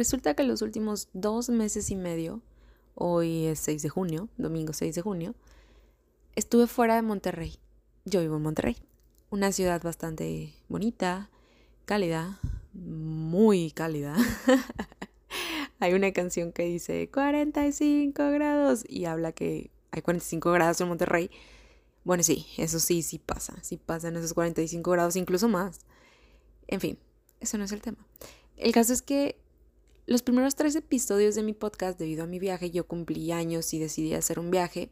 Resulta que los últimos dos meses y medio, hoy es 6 de junio, domingo 6 de junio, estuve fuera de Monterrey. Yo vivo en Monterrey, una ciudad bastante bonita, cálida, muy cálida. hay una canción que dice 45 grados y habla que hay 45 grados en Monterrey. Bueno, sí, eso sí, sí pasa, sí pasan esos 45 grados, incluso más. En fin, eso no es el tema. El caso es que los primeros tres episodios de mi podcast, debido a mi viaje, yo cumplí años y decidí hacer un viaje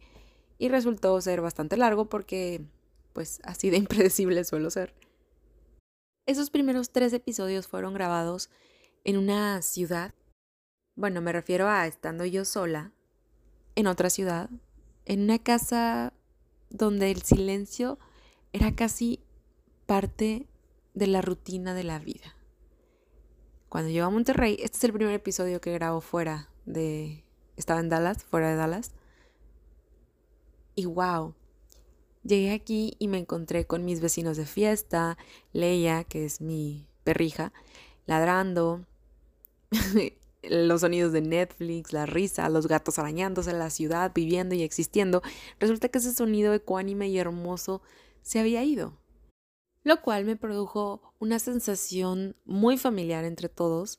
y resultó ser bastante largo porque, pues, así de impredecible suelo ser. Esos primeros tres episodios fueron grabados en una ciudad. Bueno, me refiero a estando yo sola en otra ciudad, en una casa donde el silencio era casi parte de la rutina de la vida. Cuando llego a Monterrey, este es el primer episodio que grabo fuera de... Estaba en Dallas, fuera de Dallas. Y wow, llegué aquí y me encontré con mis vecinos de fiesta, Leia, que es mi perrija, ladrando, los sonidos de Netflix, la risa, los gatos arañándose en la ciudad, viviendo y existiendo. Resulta que ese sonido ecuánime y hermoso se había ido lo cual me produjo una sensación muy familiar entre todos,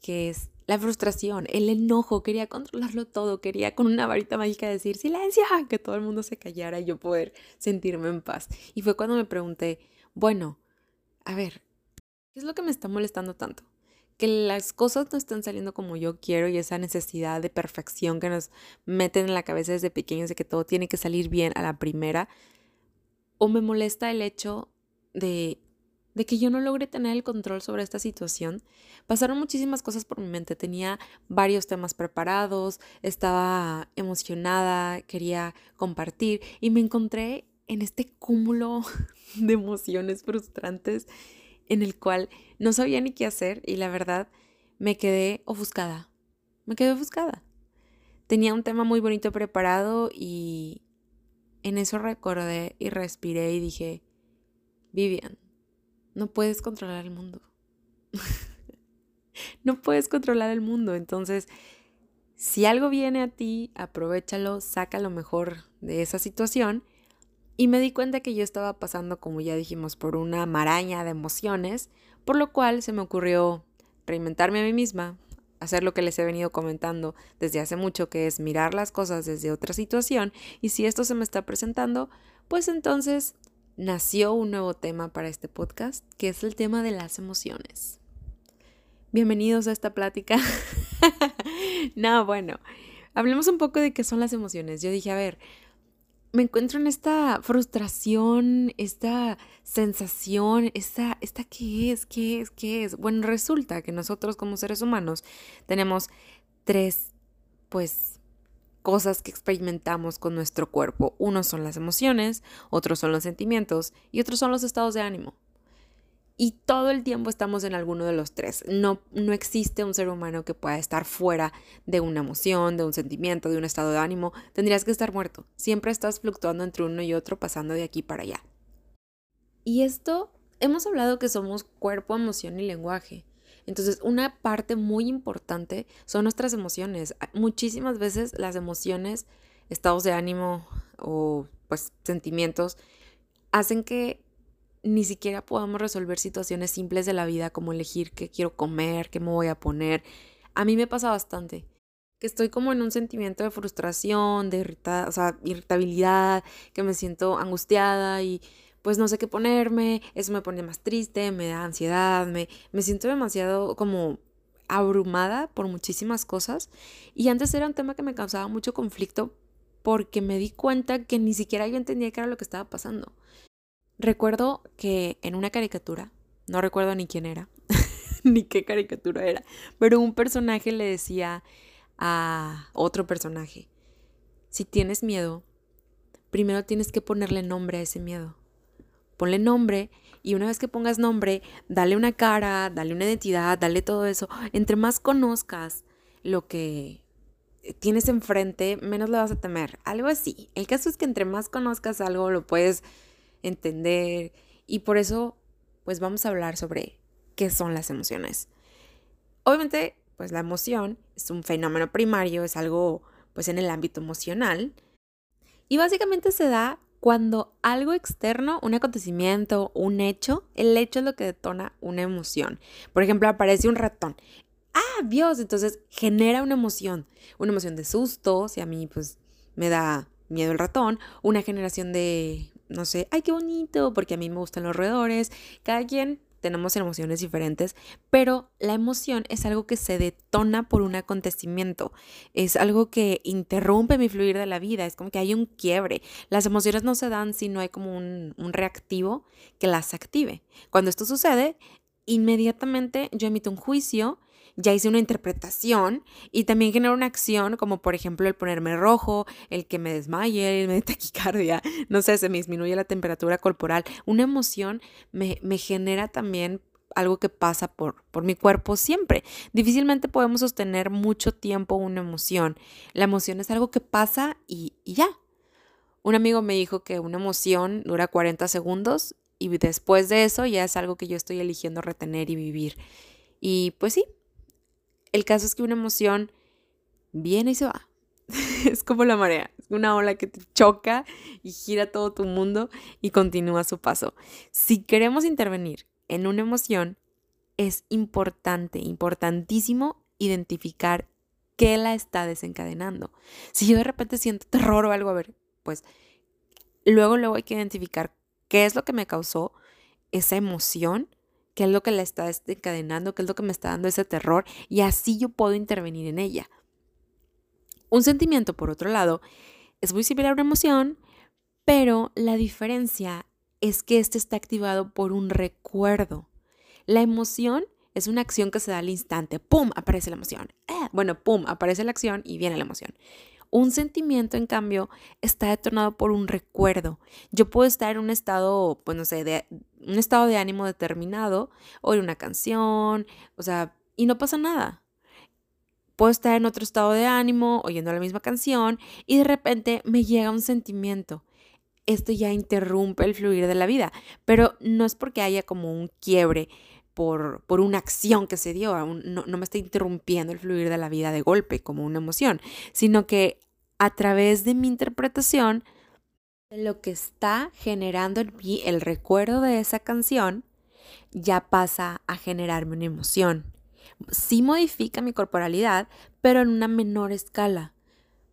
que es la frustración, el enojo, quería controlarlo todo, quería con una varita mágica decir silencio, que todo el mundo se callara y yo poder sentirme en paz. Y fue cuando me pregunté, bueno, a ver, ¿qué es lo que me está molestando tanto? Que las cosas no están saliendo como yo quiero y esa necesidad de perfección que nos meten en la cabeza desde pequeños de que todo tiene que salir bien a la primera. O me molesta el hecho de, de que yo no logré tener el control sobre esta situación, pasaron muchísimas cosas por mi mente. Tenía varios temas preparados, estaba emocionada, quería compartir y me encontré en este cúmulo de emociones frustrantes en el cual no sabía ni qué hacer y la verdad me quedé ofuscada. Me quedé ofuscada. Tenía un tema muy bonito preparado y en eso recordé y respiré y dije, Vivian, no puedes controlar el mundo. no puedes controlar el mundo. Entonces, si algo viene a ti, aprovechalo, saca lo mejor de esa situación. Y me di cuenta que yo estaba pasando, como ya dijimos, por una maraña de emociones, por lo cual se me ocurrió reinventarme a mí misma, hacer lo que les he venido comentando desde hace mucho, que es mirar las cosas desde otra situación. Y si esto se me está presentando, pues entonces nació un nuevo tema para este podcast, que es el tema de las emociones. Bienvenidos a esta plática. no, bueno, hablemos un poco de qué son las emociones. Yo dije, a ver, me encuentro en esta frustración, esta sensación, esta, esta qué es, qué es, qué es. Bueno, resulta que nosotros como seres humanos tenemos tres, pues, cosas que experimentamos con nuestro cuerpo. Unos son las emociones, otros son los sentimientos y otros son los estados de ánimo. Y todo el tiempo estamos en alguno de los tres. No, no existe un ser humano que pueda estar fuera de una emoción, de un sentimiento, de un estado de ánimo. Tendrías que estar muerto. Siempre estás fluctuando entre uno y otro, pasando de aquí para allá. Y esto, hemos hablado que somos cuerpo, emoción y lenguaje. Entonces, una parte muy importante son nuestras emociones. Muchísimas veces las emociones, estados de ánimo o pues sentimientos hacen que ni siquiera podamos resolver situaciones simples de la vida como elegir qué quiero comer, qué me voy a poner. A mí me pasa bastante que estoy como en un sentimiento de frustración, de irritabilidad, que me siento angustiada y pues no sé qué ponerme, eso me pone más triste, me da ansiedad, me, me siento demasiado como abrumada por muchísimas cosas y antes era un tema que me causaba mucho conflicto porque me di cuenta que ni siquiera yo entendía qué era lo que estaba pasando. Recuerdo que en una caricatura, no recuerdo ni quién era, ni qué caricatura era, pero un personaje le decía a otro personaje, si tienes miedo, primero tienes que ponerle nombre a ese miedo ponle nombre y una vez que pongas nombre, dale una cara, dale una identidad, dale todo eso. Entre más conozcas lo que tienes enfrente, menos le vas a temer. Algo así. El caso es que entre más conozcas algo, lo puedes entender y por eso, pues vamos a hablar sobre qué son las emociones. Obviamente, pues la emoción es un fenómeno primario, es algo pues en el ámbito emocional. Y básicamente se da cuando algo externo, un acontecimiento, un hecho, el hecho es lo que detona una emoción. Por ejemplo, aparece un ratón. ¡Ah, Dios! Entonces genera una emoción, una emoción de susto, si a mí pues me da miedo el ratón, una generación de, no sé, ¡ay, qué bonito! Porque a mí me gustan los roedores. Cada quien tenemos emociones diferentes, pero la emoción es algo que se detona por un acontecimiento, es algo que interrumpe mi fluir de la vida, es como que hay un quiebre. Las emociones no se dan si no hay como un, un reactivo que las active. Cuando esto sucede, inmediatamente yo emito un juicio ya hice una interpretación y también genera una acción como por ejemplo el ponerme rojo, el que me desmaye, el me dé taquicardia, no sé, se me disminuye la temperatura corporal. Una emoción me, me genera también algo que pasa por, por mi cuerpo siempre. Difícilmente podemos sostener mucho tiempo una emoción. La emoción es algo que pasa y, y ya. Un amigo me dijo que una emoción dura 40 segundos y después de eso ya es algo que yo estoy eligiendo retener y vivir. Y pues sí, el caso es que una emoción viene y se va. es como la marea, una ola que te choca y gira todo tu mundo y continúa su paso. Si queremos intervenir en una emoción, es importante, importantísimo identificar qué la está desencadenando. Si yo de repente siento terror o algo, a ver, pues luego, luego hay que identificar qué es lo que me causó esa emoción qué es lo que la está desencadenando, qué es lo que me está dando ese terror y así yo puedo intervenir en ella. Un sentimiento, por otro lado, es muy similar a una emoción, pero la diferencia es que este está activado por un recuerdo. La emoción es una acción que se da al instante. ¡Pum! Aparece la emoción. Eh, bueno, ¡pum! Aparece la acción y viene la emoción. Un sentimiento, en cambio, está detonado por un recuerdo. Yo puedo estar en un estado, pues no sé, de un estado de ánimo determinado, oír una canción, o sea, y no pasa nada. Puedo estar en otro estado de ánimo, oyendo la misma canción, y de repente me llega un sentimiento. Esto ya interrumpe el fluir de la vida, pero no es porque haya como un quiebre por, por una acción que se dio, no, no me está interrumpiendo el fluir de la vida de golpe como una emoción, sino que a través de mi interpretación, lo que está generando en mí el recuerdo de esa canción, ya pasa a generarme una emoción. Sí modifica mi corporalidad, pero en una menor escala.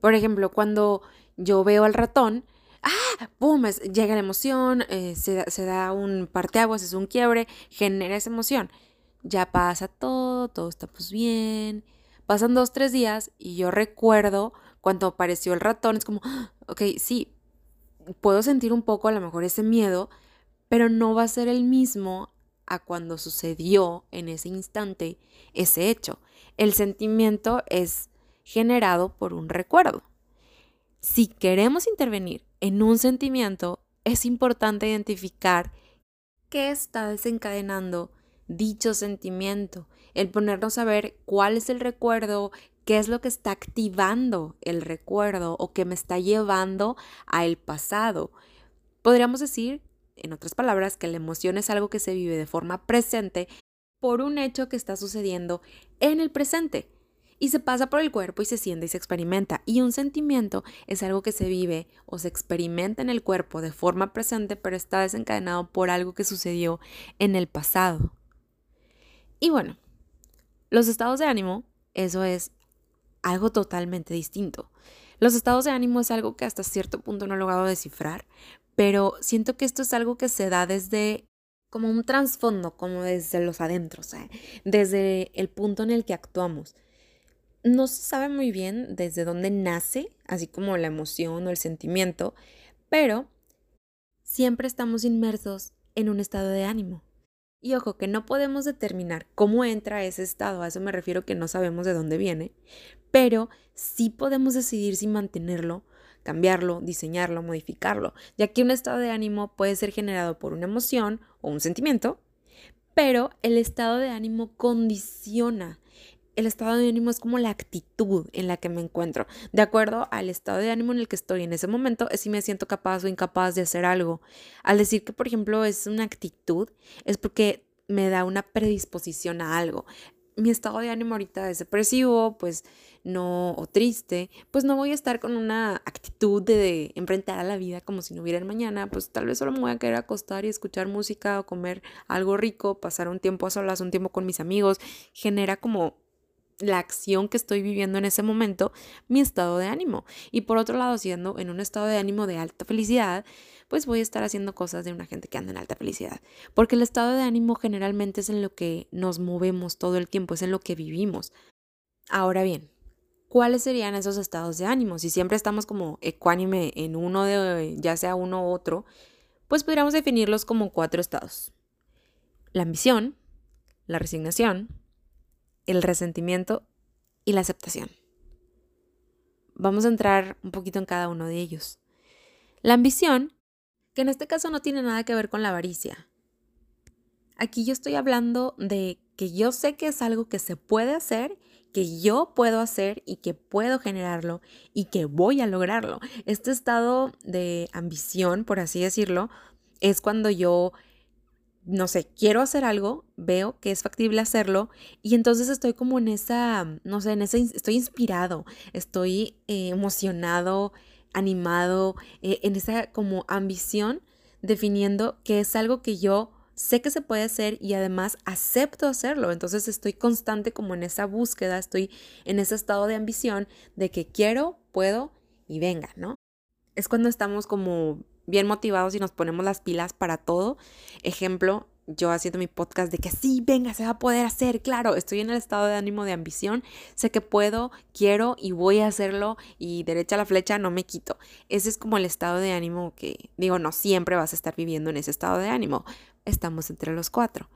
Por ejemplo, cuando yo veo al ratón, ¡ah! ¡Pum! llega la emoción, eh, se, da un parteaguas, es un quiebre, genera esa emoción. Ya pasa todo, todo está pues bien. Pasan dos, tres días y yo recuerdo cuando apareció el ratón, es como, ¡ah! ok, sí, puedo sentir un poco a lo mejor ese miedo, pero no va a ser el mismo a cuando sucedió en ese instante ese hecho. El sentimiento es generado por un recuerdo. Si queremos intervenir en un sentimiento, es importante identificar qué está desencadenando dicho sentimiento, el ponernos a ver cuál es el recuerdo, qué es lo que está activando el recuerdo o que me está llevando a el pasado. Podríamos decir, en otras palabras, que la emoción es algo que se vive de forma presente por un hecho que está sucediendo en el presente y se pasa por el cuerpo y se siente y se experimenta. Y un sentimiento es algo que se vive o se experimenta en el cuerpo de forma presente, pero está desencadenado por algo que sucedió en el pasado. Y bueno, los estados de ánimo, eso es algo totalmente distinto. Los estados de ánimo es algo que hasta cierto punto no he logrado descifrar, pero siento que esto es algo que se da desde como un trasfondo, como desde los adentros, ¿eh? desde el punto en el que actuamos no se sabe muy bien desde dónde nace, así como la emoción o el sentimiento, pero siempre estamos inmersos en un estado de ánimo. Y ojo, que no podemos determinar cómo entra ese estado, a eso me refiero que no sabemos de dónde viene, pero sí podemos decidir si mantenerlo, cambiarlo, diseñarlo, modificarlo, ya que un estado de ánimo puede ser generado por una emoción o un sentimiento, pero el estado de ánimo condiciona el estado de ánimo es como la actitud en la que me encuentro. De acuerdo al estado de ánimo en el que estoy en ese momento, es si me siento capaz o incapaz de hacer algo. Al decir que, por ejemplo, es una actitud, es porque me da una predisposición a algo. mi estado de ánimo ahorita es depresivo, pues no, o triste, pues no voy a estar con una actitud de, enfrentar a la vida como si no hubiera el mañana, pues tal vez solo me voy a querer acostar y escuchar música o comer algo rico, pasar un tiempo a solas, un tiempo con mis amigos, genera como la acción que estoy viviendo en ese momento, mi estado de ánimo. Y por otro lado, siendo en un estado de ánimo de alta felicidad, pues voy a estar haciendo cosas de una gente que anda en alta felicidad. Porque el estado de ánimo generalmente es en lo que nos movemos todo el tiempo, es en lo que vivimos. Ahora bien, ¿cuáles serían esos estados de ánimo? Si siempre estamos como ecuánime en uno de, ya sea uno u otro, pues podríamos definirlos como cuatro estados. La ambición, la resignación, el resentimiento y la aceptación. Vamos a entrar un poquito en cada uno de ellos. La ambición, que en este caso no tiene nada que ver con la avaricia. Aquí yo estoy hablando de que yo sé que es algo que se puede hacer, que yo puedo hacer y que puedo generarlo y que voy a lograrlo. Este estado de ambición, por así decirlo, es cuando yo no sé, quiero hacer algo, veo que es factible hacerlo y entonces estoy como en esa, no sé, en ese, estoy inspirado, estoy eh, emocionado, animado, eh, en esa como ambición, definiendo que es algo que yo sé que se puede hacer y además acepto hacerlo. Entonces estoy constante como en esa búsqueda, estoy en ese estado de ambición de que quiero, puedo y venga, ¿no? Es cuando estamos como bien motivados y nos ponemos las pilas para todo. Ejemplo, yo haciendo mi podcast de que sí, venga, se va a poder hacer, claro, estoy en el estado de ánimo de ambición, sé que puedo, quiero y voy a hacerlo y derecha a la flecha no me quito. Ese es como el estado de ánimo que, digo, no siempre vas a estar viviendo en ese estado de ánimo, estamos entre los cuatro.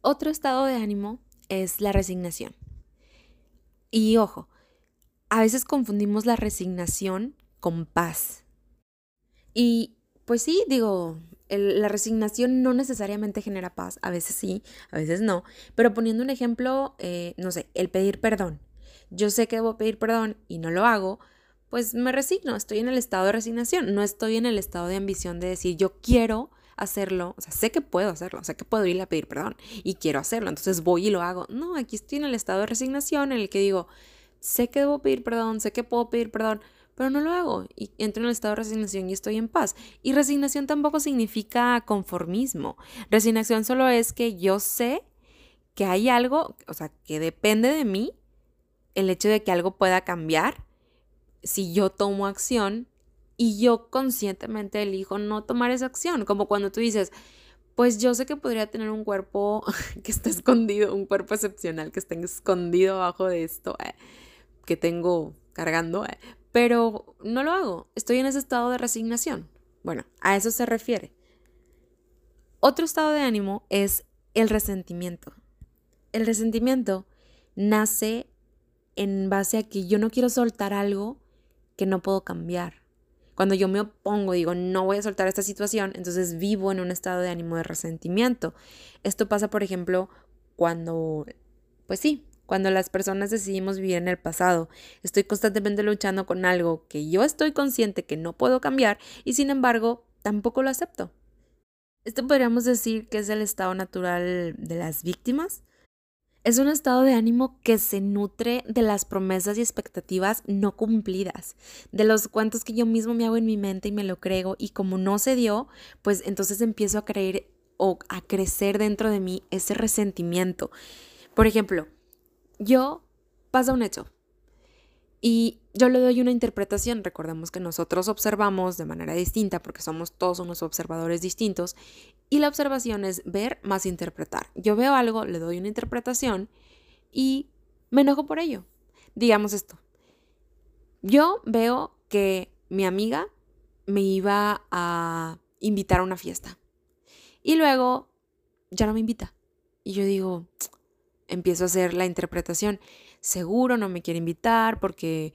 Otro estado de ánimo es la resignación. Y ojo, a veces confundimos la resignación con paz. Y pues sí, digo, la resignación no necesariamente genera paz, a veces sí, a veces no, pero poniendo un ejemplo, eh, no sé, el pedir perdón. Yo sé que debo pedir perdón y no lo hago, pues me resigno, estoy en el estado de resignación, no estoy en el estado de ambición de decir yo quiero hacerlo, o sea, sé que puedo hacerlo, sé que puedo ir a pedir perdón y quiero hacerlo, entonces voy y lo hago. No, aquí estoy en el estado de resignación en el que digo, sé que debo pedir perdón, sé que puedo pedir perdón, pero no lo hago y entro en el estado de resignación y estoy en paz. Y resignación tampoco significa conformismo. Resignación solo es que yo sé que hay algo, o sea, que depende de mí el hecho de que algo pueda cambiar si yo tomo acción y yo conscientemente elijo no tomar esa acción, como cuando tú dices, pues yo sé que podría tener un cuerpo que está escondido, un cuerpo excepcional que esté escondido abajo de esto eh, que tengo cargando, eh, pero no lo hago, estoy en ese estado de resignación. Bueno, a eso se refiere. Otro estado de ánimo es el resentimiento. El resentimiento nace en base a que yo no quiero soltar algo que no puedo cambiar. Cuando yo me opongo, digo, no voy a soltar esta situación, entonces vivo en un estado de ánimo de resentimiento. Esto pasa, por ejemplo, cuando, pues sí, cuando las personas decidimos vivir en el pasado. Estoy constantemente luchando con algo que yo estoy consciente que no puedo cambiar y sin embargo tampoco lo acepto. Esto podríamos decir que es el estado natural de las víctimas. Es un estado de ánimo que se nutre de las promesas y expectativas no cumplidas, de los cuentos que yo mismo me hago en mi mente y me lo creo y como no se dio, pues entonces empiezo a creer o a crecer dentro de mí ese resentimiento. Por ejemplo, yo pasa un hecho y yo le doy una interpretación. Recordemos que nosotros observamos de manera distinta porque somos todos unos observadores distintos y la observación es ver más interpretar. Yo veo algo, le doy una interpretación y me enojo por ello. Digamos esto. Yo veo que mi amiga me iba a invitar a una fiesta y luego ya no me invita. Y yo digo, empiezo a hacer la interpretación. Seguro no me quiere invitar porque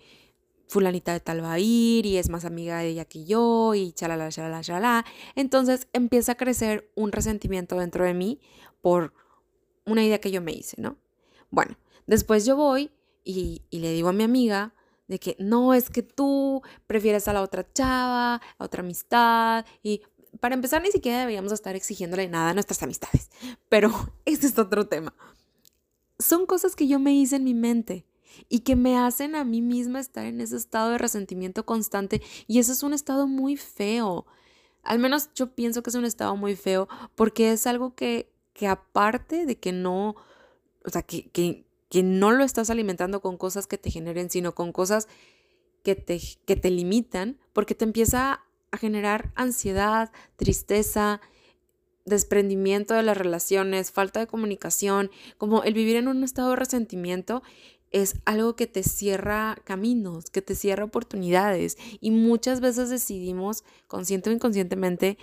fulanita de tal va a ir y es más amiga de ella que yo y chalala, chalala, chalala. Entonces empieza a crecer un resentimiento dentro de mí por una idea que yo me hice, ¿no? Bueno, después yo voy y, y le digo a mi amiga de que no, es que tú prefieres a la otra chava, a otra amistad y para empezar ni siquiera deberíamos estar exigiéndole nada a nuestras amistades, pero este es otro tema. Son cosas que yo me hice en mi mente y que me hacen a mí misma estar en ese estado de resentimiento constante y ese es un estado muy feo. Al menos yo pienso que es un estado muy feo porque es algo que, que aparte de que no, o sea, que, que, que no lo estás alimentando con cosas que te generen, sino con cosas que te, que te limitan, porque te empieza a generar ansiedad, tristeza, desprendimiento de las relaciones, falta de comunicación, como el vivir en un estado de resentimiento es algo que te cierra caminos, que te cierra oportunidades y muchas veces decidimos consciente o inconscientemente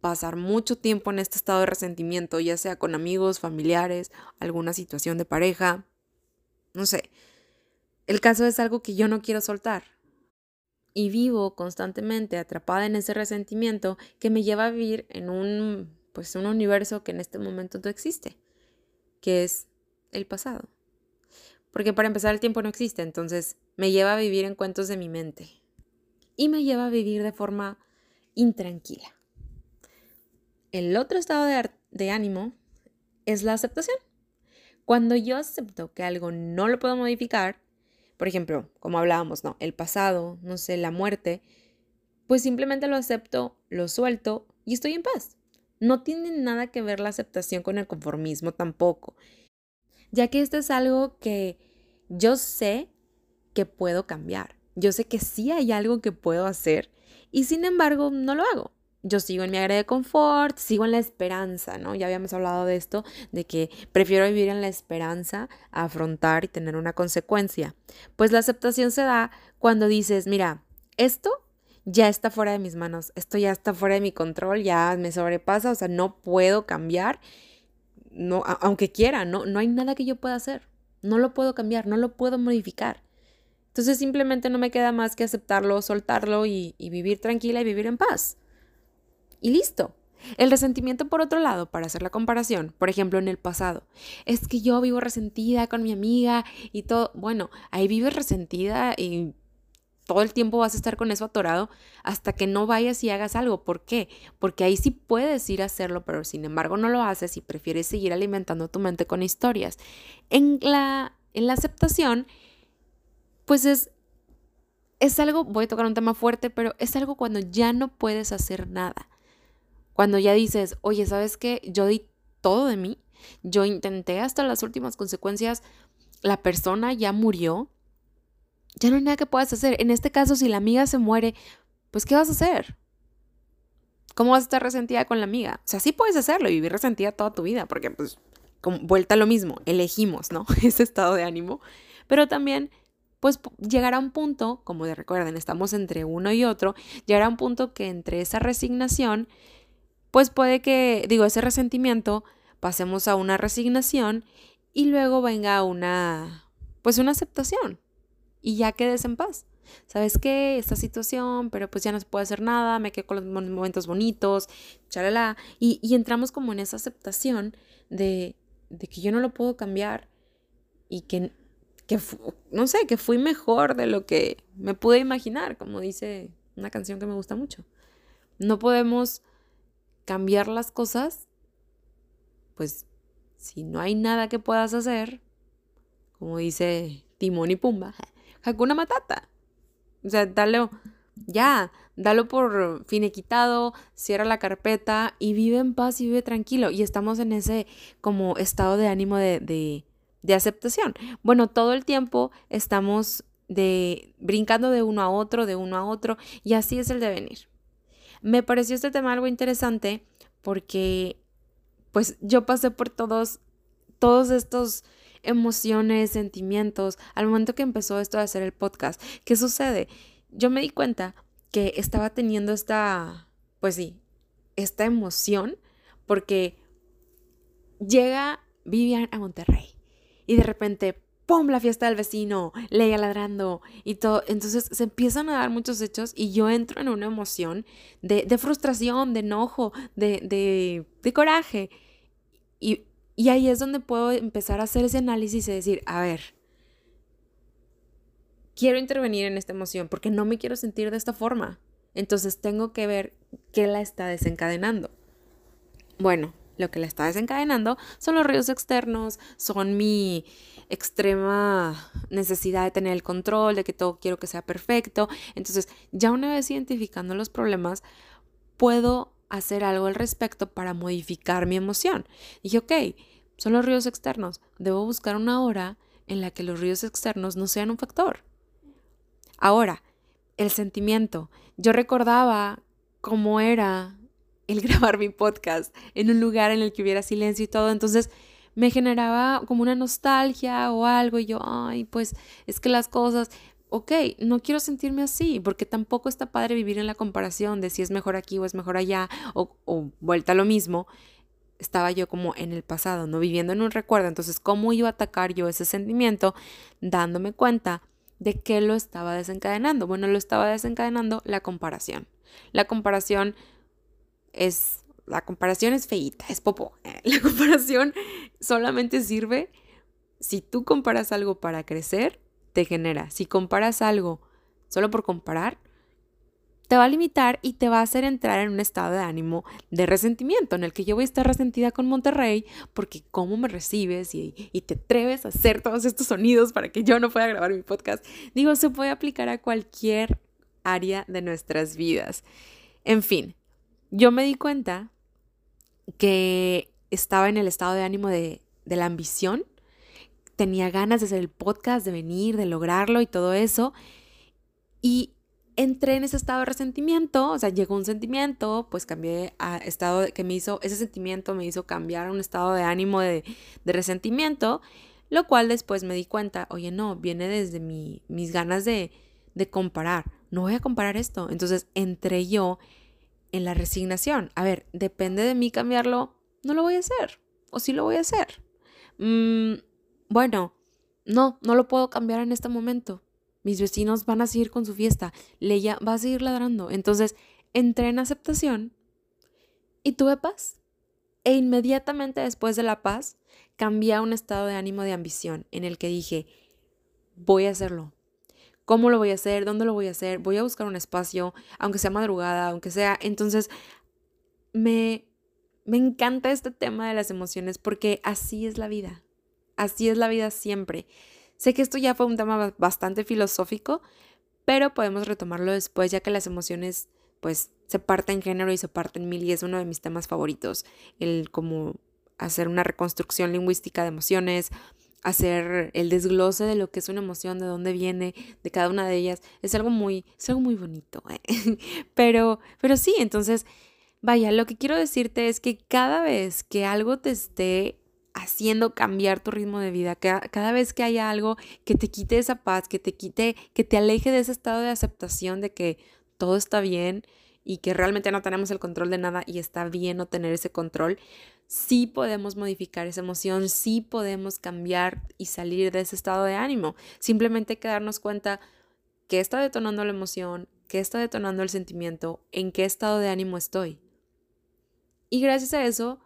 pasar mucho tiempo en este estado de resentimiento, ya sea con amigos, familiares, alguna situación de pareja, no sé. El caso es algo que yo no quiero soltar. Y vivo constantemente atrapada en ese resentimiento que me lleva a vivir en un pues un universo que en este momento no existe, que es el pasado. Porque para empezar el tiempo no existe, entonces me lleva a vivir en cuentos de mi mente. Y me lleva a vivir de forma intranquila. El otro estado de, de ánimo es la aceptación. Cuando yo acepto que algo no lo puedo modificar, por ejemplo, como hablábamos, ¿no? El pasado, no sé, la muerte, pues simplemente lo acepto, lo suelto y estoy en paz. No tiene nada que ver la aceptación con el conformismo tampoco ya que esto es algo que yo sé que puedo cambiar. Yo sé que sí hay algo que puedo hacer y sin embargo no lo hago. Yo sigo en mi área de confort, sigo en la esperanza, ¿no? Ya habíamos hablado de esto, de que prefiero vivir en la esperanza a afrontar y tener una consecuencia. Pues la aceptación se da cuando dices, mira, esto ya está fuera de mis manos, esto ya está fuera de mi control, ya me sobrepasa, o sea, no puedo cambiar no, aunque quiera, no, no hay nada que yo pueda hacer. No lo puedo cambiar, no lo puedo modificar. Entonces simplemente no me queda más que aceptarlo, soltarlo y, vivir tranquila y vivir en paz. Y listo. El resentimiento, por otro lado, para hacer la comparación, por ejemplo, en el pasado, es que yo vivo resentida con mi amiga y todo. Bueno, ahí vives resentida y todo el tiempo vas a estar con eso atorado hasta que no vayas y hagas algo. ¿Por qué? Porque ahí sí puedes ir a hacerlo, pero sin embargo no lo haces y prefieres seguir alimentando tu mente con historias. En la, en la aceptación, pues es, es algo, voy a tocar un tema fuerte, pero es algo cuando ya no puedes hacer nada. Cuando ya dices, oye, ¿sabes qué? Yo di todo de mí, yo intenté hasta las últimas consecuencias, la persona ya murió, ya no hay nada que puedas hacer. En este caso, si la amiga se muere, pues ¿qué vas a hacer? ¿Cómo vas a estar resentida con la amiga? O sea, sí puedes hacerlo y vivir resentida toda tu vida, porque pues, vuelta a lo mismo, elegimos, ¿no? Ese estado de ánimo. Pero también, pues llegará un punto, como de recuerden, estamos entre uno y otro, llegará un punto que entre esa resignación, pues puede que, digo, ese resentimiento, pasemos a una resignación y luego venga una, pues una aceptación y ya quedes en paz. ¿Sabes qué? Esta situación, pero pues ya no se puede hacer nada, me quedo con los momentos bonitos, chalala. Y, y entramos como en esa aceptación de, de que yo no lo puedo cambiar y que, que, no sé, que fui mejor de lo que me pude imaginar, como dice una canción que me gusta mucho. No podemos cambiar las cosas, pues si no hay nada que puedas hacer, como dice Timón y Pumba, Hakuna Matata. O sea, dale, ya, dalo por finiquitado, cierra la carpeta y vive en paz y vive tranquilo. Y estamos en ese como estado de ánimo de, de, de aceptación. Bueno, todo el tiempo estamos de brincando de uno a otro, de uno a otro, y así es el devenir. Me pareció este tema algo interesante porque pues yo pasé por todos todos estos emociones, sentimientos, al momento que empezó esto de hacer el podcast. ¿Qué sucede? Yo me di cuenta que estaba teniendo esta, pues sí, esta emoción porque llega Vivian a Monterrey y de repente, ¡pum!, la fiesta del vecino, Leia ladrando y todo. Entonces se empiezan a dar muchos hechos y yo entro en una emoción de, de frustración, de enojo, de, de, de coraje. Y y ahí es donde puedo empezar a hacer ese análisis y decir, a ver, quiero intervenir en esta emoción porque no me quiero sentir de esta forma. Entonces tengo que ver qué la está desencadenando. Bueno, lo que la está desencadenando son los ruidos externos, son mi extrema necesidad de tener el control, de que todo quiero que sea perfecto. Entonces, ya una vez identificando los problemas, puedo hacer algo al respecto para modificar mi emoción. Dije, ok, son los ruidos externos. Debo buscar una hora en la que los ruidos externos no sean un factor. Ahora, el sentimiento. Yo recordaba cómo era el grabar mi podcast en un lugar en el que hubiera silencio y todo. Entonces me generaba como una nostalgia o algo y yo, ay, pues es que las cosas, ok, no quiero sentirme así, porque tampoco está padre vivir en la comparación de si es mejor aquí o es mejor allá o, o vuelta a lo mismo. Estaba yo como en el pasado, no viviendo en un recuerdo. Entonces, ¿cómo iba a atacar yo ese sentimiento dándome cuenta de qué lo estaba desencadenando? Bueno, lo estaba desencadenando la comparación. La comparación es la comparación es feíta, es popo. La comparación solamente sirve si tú comparas algo para crecer, te genera. Si comparas algo solo por comparar, te va a limitar y te va a hacer entrar en un estado de ánimo de resentimiento, en el que yo voy a estar resentida con Monterrey porque cómo me recibes y, te atreves a hacer todos estos sonidos para que yo no pueda grabar mi podcast. Digo, se puede aplicar a cualquier área de nuestras vidas. En fin, yo me di cuenta que estaba en el estado de ánimo de la ambición, tenía ganas de hacer el podcast, de venir, de lograrlo y todo eso. Y entré en ese estado de resentimiento, o sea, llegó un sentimiento, pues cambié a estado que me hizo, ese sentimiento me hizo cambiar a un estado de ánimo de, de resentimiento, lo cual después me di cuenta, oye, no, viene desde mi, mis ganas de, de comparar, no voy a comparar esto. Entonces entré yo en la resignación. A ver, depende de mí cambiarlo, no lo voy a hacer. O sí lo voy a hacer. Mm, bueno, no, no lo puedo cambiar en este momento. Mis vecinos van a seguir con su fiesta. Leia va a seguir ladrando. Entonces, entré en aceptación y tuve paz. E inmediatamente después de la paz, cambié a un estado de ánimo de ambición en el que dije, voy a hacerlo, ¿Cómo lo voy a hacer? ¿Dónde lo voy a hacer? Voy a buscar un espacio, aunque sea madrugada, aunque sea. Entonces, me, me encanta este tema de las emociones porque así es la vida. Así es la vida siempre. Sé que esto ya fue un tema bastante filosófico, pero podemos retomarlo después ya que las emociones pues se parten género y se parten mil y es uno de mis temas favoritos, el como hacer una reconstrucción lingüística de emociones, hacer el desglose de lo que es una emoción, de dónde viene, de cada una de ellas, es algo muy, es algo muy bonito. ¿eh? pero, pero sí, entonces, vaya, lo que quiero decirte es que cada vez que algo te esté haciendo cambiar tu ritmo de vida, que cada vez que haya algo que te quite esa paz, que te quite, que te aleje de ese estado de aceptación de que todo está bien y que realmente no tenemos el control de nada y está bien no tener ese control, sí podemos modificar esa emoción, sí podemos cambiar y salir de ese estado de ánimo. Simplemente hay que darnos cuenta qué está detonando la emoción, qué está detonando el sentimiento, en qué estado de ánimo estoy. Y gracias a eso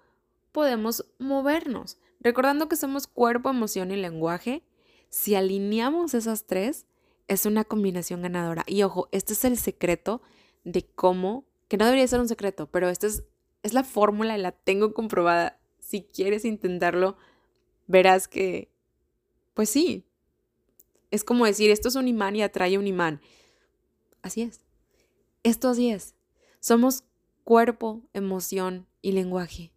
podemos movernos. Recordando que somos cuerpo, emoción y lenguaje, si alineamos esas tres, es una combinación ganadora. Y ojo, este es el secreto de cómo, que no debería ser un secreto, pero este es es la fórmula y la tengo comprobada. Si quieres intentarlo, verás que, pues sí, es como decir, esto es un imán y atrae un imán. Así es. Esto así es. Somos cuerpo, emoción y lenguaje.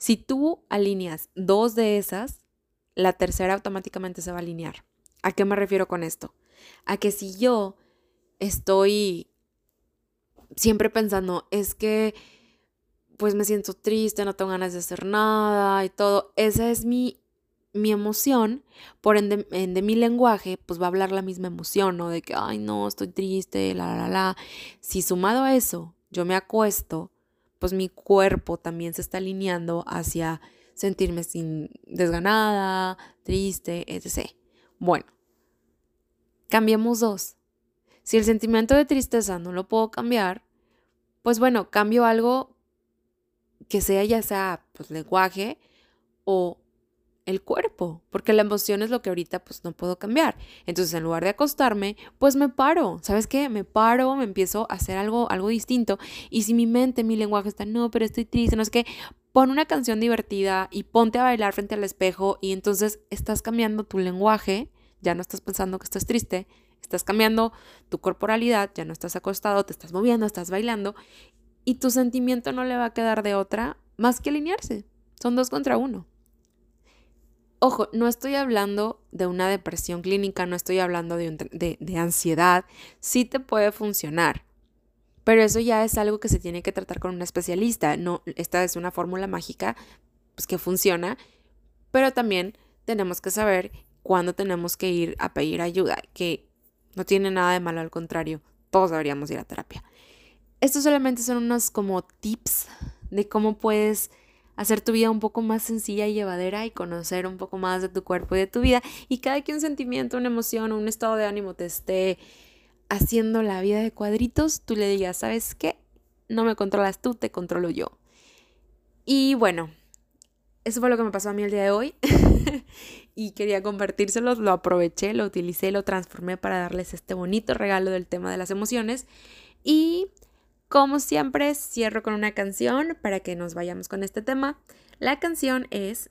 Si tú alineas dos de esas, la tercera automáticamente se va a alinear. ¿A qué me refiero con esto? A que si yo estoy siempre pensando, es que pues me siento triste, no tengo ganas de hacer nada y todo. Esa es mi, mi emoción, por ende, de mi lenguaje, pues va a hablar la misma emoción, ¿no? De que, ay, no, estoy triste, la, la, la. Si sumado a eso, yo me acuesto, pues mi cuerpo también se está alineando hacia sentirme sin desganada, triste, etc. Bueno, cambiemos dos. Si el sentimiento de tristeza no lo puedo cambiar, pues bueno, cambio algo que sea ya sea pues lenguaje o el cuerpo, porque la emoción es lo que ahorita pues no puedo cambiar. Entonces, en lugar de acostarme, pues me paro. ¿Sabes qué? Me paro, me empiezo a hacer algo algo distinto y si mi mente, mi lenguaje está no, pero estoy triste, no es que pon una canción divertida y ponte a bailar frente al espejo y entonces estás cambiando tu lenguaje, ya no estás pensando que estás triste, estás cambiando tu corporalidad, ya no estás acostado, te estás moviendo, estás bailando y tu sentimiento no le va a quedar de otra más que alinearse. Son dos contra uno. Ojo, no estoy hablando de una depresión clínica, no estoy hablando de, de, ansiedad. Sí te puede funcionar, pero eso ya es algo que se tiene que tratar con un especialista. No, esta es una fórmula mágica pues, que funciona, pero también tenemos que saber cuándo tenemos que ir a pedir ayuda, que no tiene nada de malo, al contrario, todos deberíamos ir a terapia. Estos solamente son unos como tips de cómo puedes hacer tu vida un poco más sencilla y llevadera y conocer un poco más de tu cuerpo y de tu vida. Y cada que un sentimiento, una emoción un estado de ánimo te esté haciendo la vida de cuadritos, tú le digas, ¿sabes qué? No me controlas tú, te controlo yo. Y bueno, eso fue lo que me pasó a mí el día de hoy. y quería compartírselos, lo aproveché, lo utilicé, lo transformé para darles este bonito regalo del tema de las emociones. Y como siempre, cierro con una canción para que nos vayamos con este tema. La canción es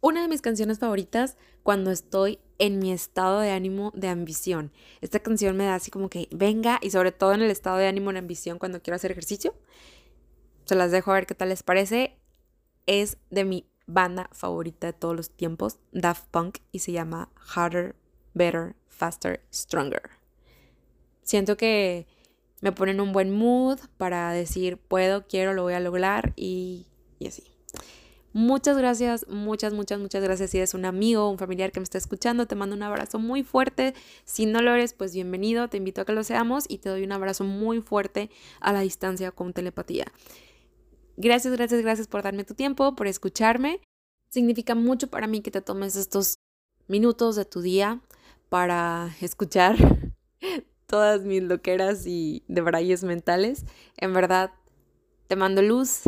una de mis canciones favoritas cuando estoy en mi estado de ánimo de ambición. Esta canción me da así como que venga y sobre todo en el estado de ánimo de ambición cuando quiero hacer ejercicio. Se las dejo a ver qué tal les parece. Es de mi banda favorita de todos los tiempos, Daft Punk, y se llama Harder, Better, Faster, Stronger. Siento que me ponen un buen mood para decir puedo, quiero, lo voy a lograr y, y así. Muchas gracias, muchas, muchas, muchas gracias. Si eres un amigo un familiar que me está escuchando, te mando un abrazo muy fuerte. Si no lo eres, pues bienvenido, te invito a que lo seamos y te doy un abrazo muy fuerte a la distancia con telepatía. Gracias, gracias, gracias por darme tu tiempo, por escucharme. Significa mucho para mí que te tomes estos minutos de tu día para escuchar todas mis loqueras y de brayes mentales. En verdad, te mando luz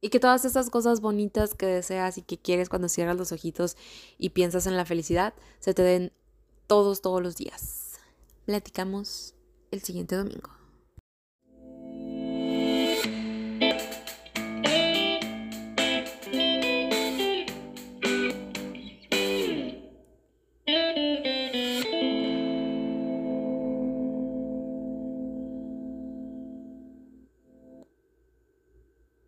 y que todas esas cosas bonitas que deseas y que quieres cuando cierras los ojitos y piensas en la felicidad, se te den todos, todos los días. Platicamos el siguiente domingo.